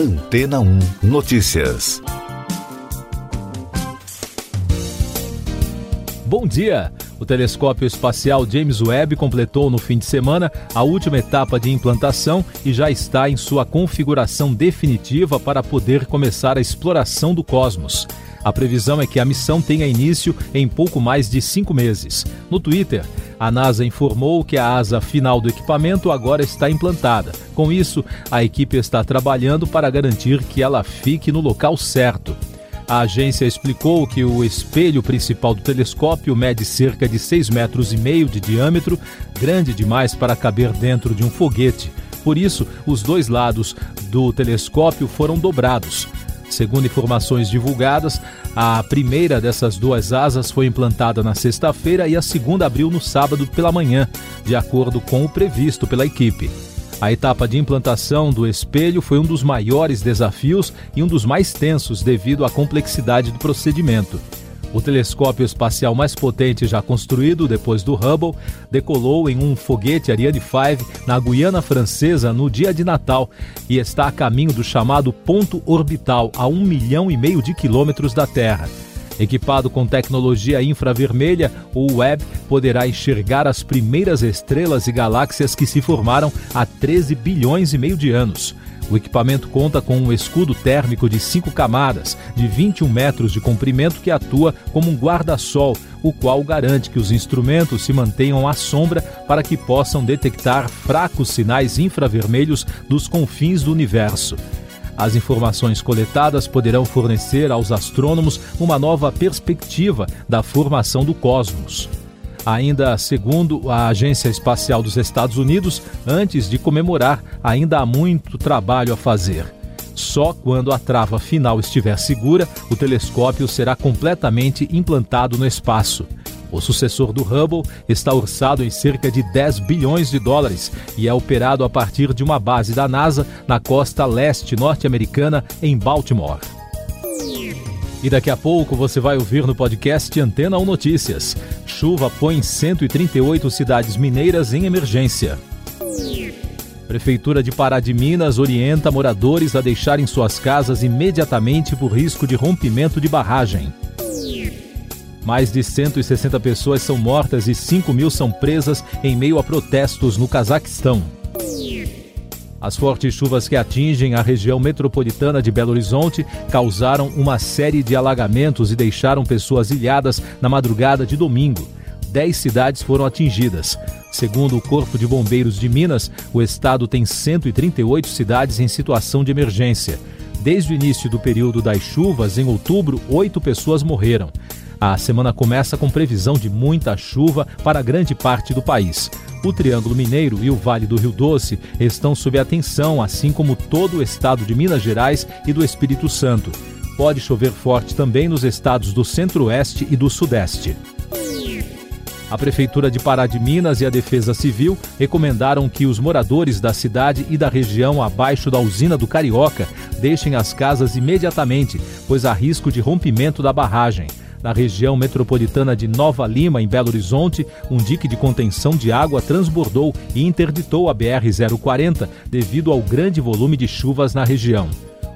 Antena 1 Notícias. Bom dia! O telescópio espacial James Webb completou no fim de semana a última etapa de implantação e já está em sua configuração definitiva para poder começar a exploração do cosmos. A previsão é que a missão tenha início em pouco mais de cinco meses. No Twitter, a NASA informou que a asa final do equipamento agora está implantada. Com isso, a equipe está trabalhando para garantir que ela fique no local certo. A agência explicou que o espelho principal do telescópio mede cerca de 6 metros e meio de diâmetro, grande demais para caber dentro de um foguete. Por isso, os dois lados do telescópio foram dobrados. Segundo informações divulgadas, a primeira dessas duas asas foi implantada na sexta-feira e a segunda abriu no sábado pela manhã, de acordo com o previsto pela equipe. A etapa de implantação do espelho foi um dos maiores desafios e um dos mais tensos devido à complexidade do procedimento. O telescópio espacial mais potente já construído depois do Hubble decolou em um foguete Ariane 5 na Guiana Francesa no dia de Natal e está a caminho do chamado ponto orbital a um milhão e meio de quilômetros da Terra. Equipado com tecnologia infravermelha, o Webb poderá enxergar as primeiras estrelas e galáxias que se formaram há 13 bilhões e meio de anos. O equipamento conta com um escudo térmico de 5 camadas, de 21 metros de comprimento, que atua como um guarda-sol, o qual garante que os instrumentos se mantenham à sombra para que possam detectar fracos sinais infravermelhos dos confins do universo. As informações coletadas poderão fornecer aos astrônomos uma nova perspectiva da formação do cosmos. Ainda segundo a Agência Espacial dos Estados Unidos, antes de comemorar, ainda há muito trabalho a fazer. Só quando a trava final estiver segura, o telescópio será completamente implantado no espaço. O sucessor do Hubble está orçado em cerca de 10 bilhões de dólares e é operado a partir de uma base da NASA na costa leste norte-americana, em Baltimore. E daqui a pouco você vai ouvir no podcast Antena 1 Notícias. Chuva põe 138 cidades mineiras em emergência. Prefeitura de Pará de Minas orienta moradores a deixarem suas casas imediatamente por risco de rompimento de barragem. Mais de 160 pessoas são mortas e 5 mil são presas em meio a protestos no Cazaquistão. As fortes chuvas que atingem a região metropolitana de Belo Horizonte causaram uma série de alagamentos e deixaram pessoas ilhadas na madrugada de domingo. Dez cidades foram atingidas. Segundo o Corpo de Bombeiros de Minas, o estado tem 138 cidades em situação de emergência. Desde o início do período das chuvas, em outubro, oito pessoas morreram. A semana começa com previsão de muita chuva para grande parte do país. O Triângulo Mineiro e o Vale do Rio Doce estão sob atenção, assim como todo o estado de Minas Gerais e do Espírito Santo. Pode chover forte também nos estados do Centro-Oeste e do Sudeste. A Prefeitura de Pará de Minas e a Defesa Civil recomendaram que os moradores da cidade e da região abaixo da usina do Carioca deixem as casas imediatamente, pois há risco de rompimento da barragem. Na região metropolitana de Nova Lima, em Belo Horizonte, um dique de contenção de água transbordou e interditou a BR-040 devido ao grande volume de chuvas na região.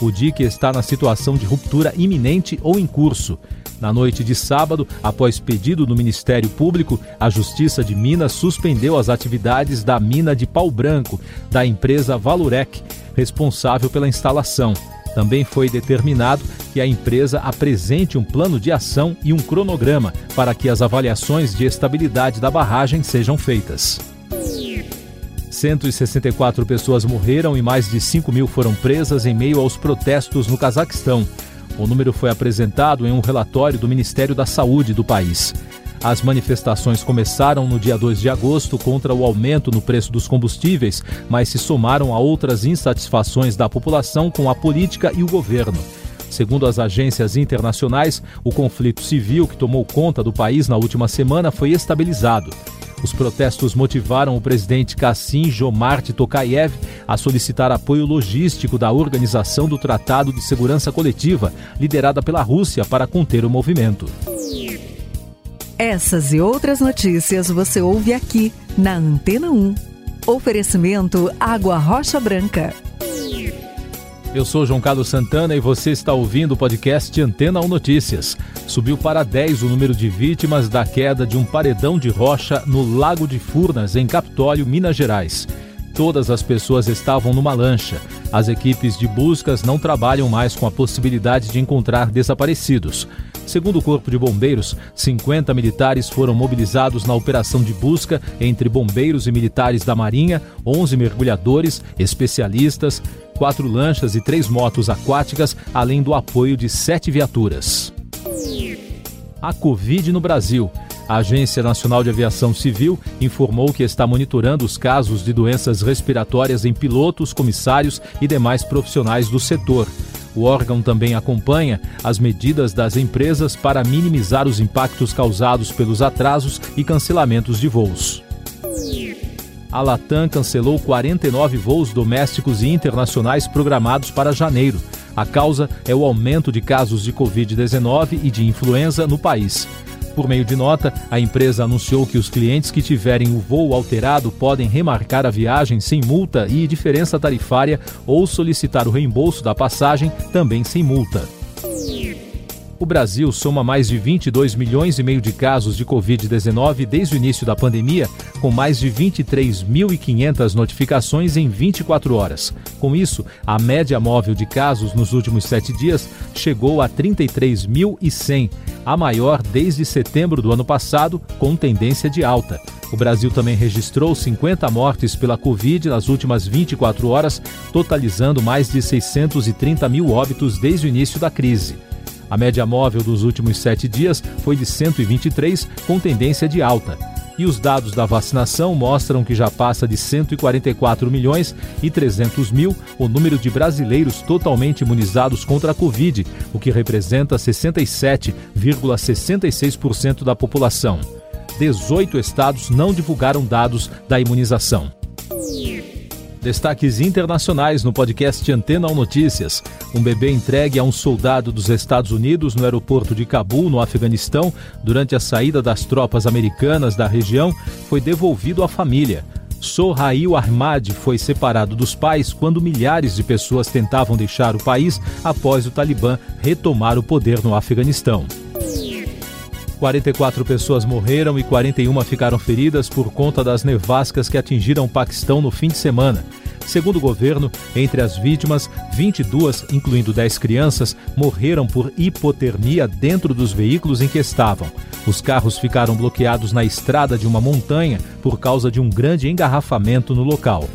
O dique está na situação de ruptura iminente ou em curso. Na noite de sábado, após pedido do Ministério Público, a Justiça de Minas suspendeu as atividades da mina de pau branco da empresa Valurec, responsável pela instalação. Também foi determinado que a empresa apresente um plano de ação e um cronograma para que as avaliações de estabilidade da barragem sejam feitas. 164 pessoas morreram e mais de 5 mil foram presas em meio aos protestos no Cazaquistão. O número foi apresentado em um relatório do Ministério da Saúde do país. As manifestações começaram no dia 2 de agosto contra o aumento no preço dos combustíveis, mas se somaram a outras insatisfações da população com a política e o governo. Segundo as agências internacionais, o conflito civil que tomou conta do país na última semana foi estabilizado. Os protestos motivaram o presidente Kassim Jomart Tokayev a solicitar apoio logístico da Organização do Tratado de Segurança Coletiva, liderada pela Rússia, para conter o movimento. Essas e outras notícias você ouve aqui na Antena 1. Oferecimento Água Rocha Branca. Eu sou João Carlos Santana e você está ouvindo o podcast Antena 1 Notícias. Subiu para 10 o número de vítimas da queda de um paredão de rocha no Lago de Furnas, em Capitólio, Minas Gerais. Todas as pessoas estavam numa lancha. As equipes de buscas não trabalham mais com a possibilidade de encontrar desaparecidos. Segundo o Corpo de Bombeiros, 50 militares foram mobilizados na operação de busca entre bombeiros e militares da Marinha, 11 mergulhadores, especialistas, quatro lanchas e três motos aquáticas, além do apoio de sete viaturas. A Covid no Brasil. A Agência Nacional de Aviação Civil informou que está monitorando os casos de doenças respiratórias em pilotos, comissários e demais profissionais do setor. O órgão também acompanha as medidas das empresas para minimizar os impactos causados pelos atrasos e cancelamentos de voos. A Latam cancelou 49 voos domésticos e internacionais programados para janeiro. A causa é o aumento de casos de Covid-19 e de influenza no país. Por meio de nota, a empresa anunciou que os clientes que tiverem o voo alterado podem remarcar a viagem sem multa e diferença tarifária ou solicitar o reembolso da passagem também sem multa. O Brasil soma mais de 22 milhões e meio de casos de Covid-19 desde o início da pandemia, com mais de 23.500 notificações em 24 horas. Com isso, a média móvel de casos nos últimos sete dias chegou a 33.100, a maior desde setembro do ano passado, com tendência de alta. O Brasil também registrou 50 mortes pela Covid nas últimas 24 horas, totalizando mais de 630 mil óbitos desde o início da crise. A média móvel dos últimos sete dias foi de 123, com tendência de alta. E os dados da vacinação mostram que já passa de 144 milhões e 300 mil o número de brasileiros totalmente imunizados contra a Covid, o que representa 67,66% da população. 18 estados não divulgaram dados da imunização. Destaques internacionais no podcast Antena 1 Notícias. Um bebê entregue a um soldado dos Estados Unidos no aeroporto de Cabul, no Afeganistão, durante a saída das tropas americanas da região, foi devolvido à família. Sohail Ahmad foi separado dos pais quando milhares de pessoas tentavam deixar o país após o Talibã retomar o poder no Afeganistão. 44 pessoas morreram e 41 ficaram feridas por conta das nevascas que atingiram o Paquistão no fim de semana. Segundo o governo, entre as vítimas, 22, incluindo 10 crianças, morreram por hipotermia dentro dos veículos em que estavam. Os carros ficaram bloqueados na estrada de uma montanha por causa de um grande engarrafamento no local.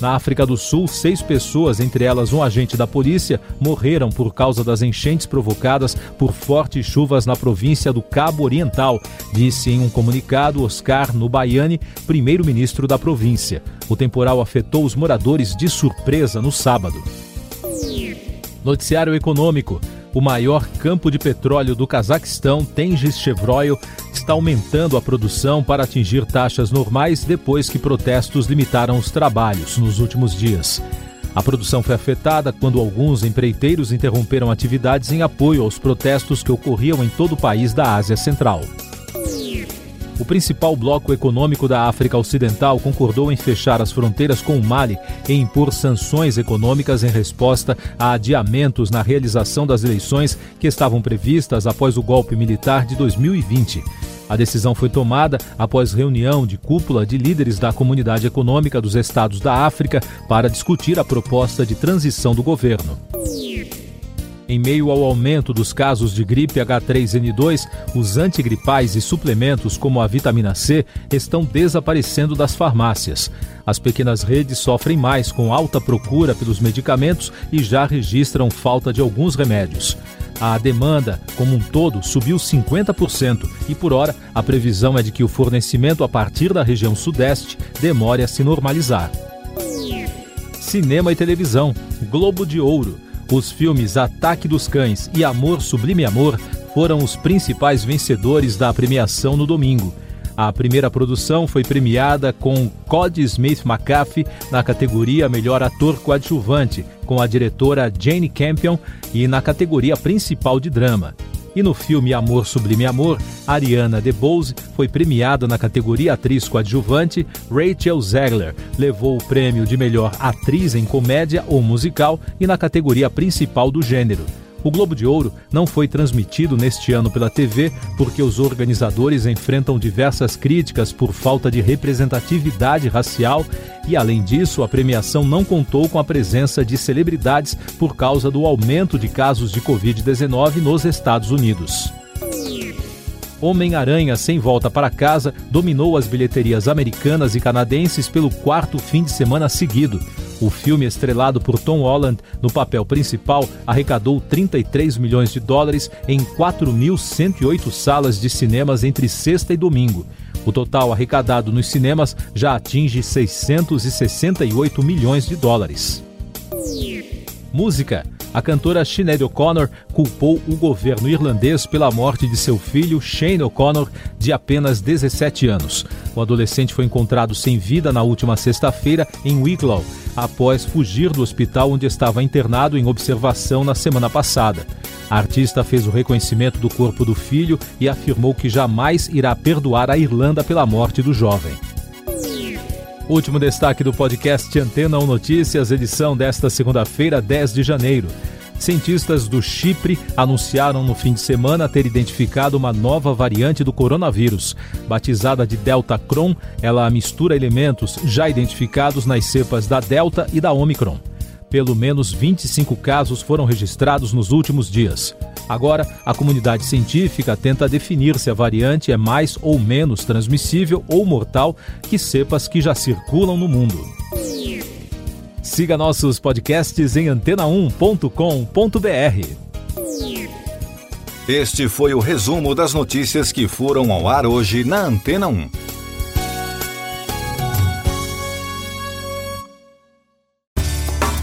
Na África do Sul, seis pessoas, entre elas um agente da polícia, morreram por causa das enchentes provocadas por fortes chuvas na província do Cabo Oriental, disse em um comunicado Oscar Nubaiani, primeiro-ministro da província. O temporal afetou os moradores de surpresa no sábado. Noticiário Econômico. O maior campo de petróleo do Cazaquistão, Tengiz Chevroil, está aumentando a produção para atingir taxas normais depois que protestos limitaram os trabalhos nos últimos dias. A produção foi afetada quando alguns empreiteiros interromperam atividades em apoio aos protestos que ocorriam em todo o país da Ásia Central. O principal bloco econômico da África Ocidental concordou em fechar as fronteiras com o Mali e impor sanções econômicas em resposta a adiamentos na realização das eleições que estavam previstas após o golpe militar de 2020. A decisão foi tomada após reunião de cúpula de líderes da Comunidade Econômica dos Estados da África para discutir a proposta de transição do governo. Em meio ao aumento dos casos de gripe H3N2, os antigripais e suplementos como a vitamina C estão desaparecendo das farmácias. As pequenas redes sofrem mais com alta procura pelos medicamentos e já registram falta de alguns remédios. A demanda, como um todo, subiu 50% e, por hora, a previsão é de que o fornecimento a partir da região Sudeste demore a se normalizar. Cinema e televisão. Globo de Ouro. Os filmes Ataque dos Cães e Amor Sublime Amor foram os principais vencedores da premiação no domingo. A primeira produção foi premiada com Cody Smith McAfee na categoria Melhor Ator Coadjuvante, com a diretora Jane Campion, e na categoria principal de drama. E no filme Amor Sublime Amor, Ariana DeBose foi premiada na categoria atriz coadjuvante. Rachel Zegler levou o prêmio de melhor atriz em comédia ou musical e na categoria principal do gênero. O Globo de Ouro não foi transmitido neste ano pela TV porque os organizadores enfrentam diversas críticas por falta de representatividade racial e, além disso, a premiação não contou com a presença de celebridades por causa do aumento de casos de Covid-19 nos Estados Unidos. Homem-Aranha Sem Volta para Casa dominou as bilheterias americanas e canadenses pelo quarto fim de semana seguido. O filme, estrelado por Tom Holland no papel principal, arrecadou 33 milhões de dólares em 4.108 salas de cinemas entre sexta e domingo. O total arrecadado nos cinemas já atinge 668 milhões de dólares. Música a cantora Sinead O'Connor culpou o governo irlandês pela morte de seu filho Shane O'Connor, de apenas 17 anos. O adolescente foi encontrado sem vida na última sexta-feira em Wicklow, após fugir do hospital onde estava internado em observação na semana passada. A artista fez o reconhecimento do corpo do filho e afirmou que jamais irá perdoar a Irlanda pela morte do jovem. Último destaque do podcast Antena 1 Notícias, edição desta segunda-feira, 10 de janeiro. Cientistas do Chipre anunciaram no fim de semana ter identificado uma nova variante do coronavírus. Batizada de Delta Cron, ela mistura elementos já identificados nas cepas da Delta e da Omicron. Pelo menos 25 casos foram registrados nos últimos dias. Agora, a comunidade científica tenta definir se a variante é mais ou menos transmissível ou mortal que cepas que já circulam no mundo. Siga nossos podcasts em antena1.com.br. Este foi o resumo das notícias que foram ao ar hoje na Antena 1.